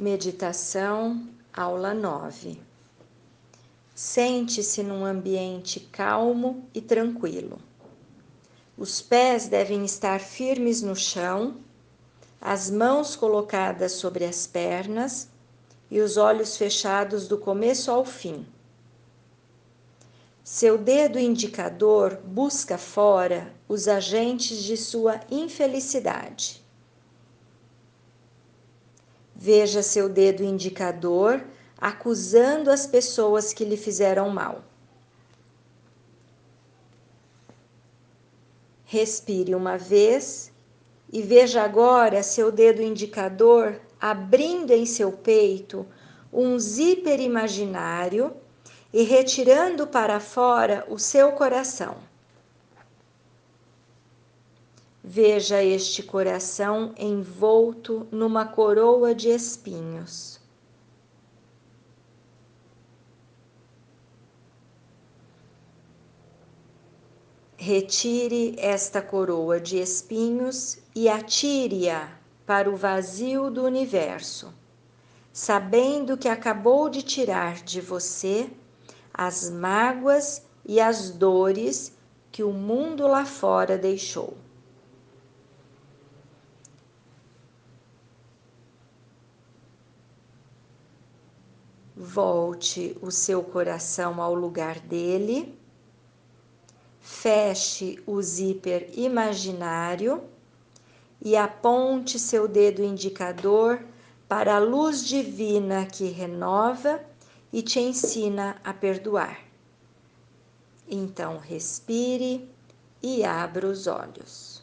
Meditação, aula 9. Sente-se num ambiente calmo e tranquilo. Os pés devem estar firmes no chão, as mãos colocadas sobre as pernas e os olhos fechados do começo ao fim. Seu dedo indicador busca fora os agentes de sua infelicidade. Veja seu dedo indicador acusando as pessoas que lhe fizeram mal. Respire uma vez e veja agora seu dedo indicador abrindo em seu peito um zíper imaginário e retirando para fora o seu coração. Veja este coração envolto numa coroa de espinhos. Retire esta coroa de espinhos e atire-a para o vazio do universo, sabendo que acabou de tirar de você as mágoas e as dores que o mundo lá fora deixou. Volte o seu coração ao lugar dele. Feche o zíper imaginário e aponte seu dedo indicador para a luz divina que renova e te ensina a perdoar. Então, respire e abra os olhos.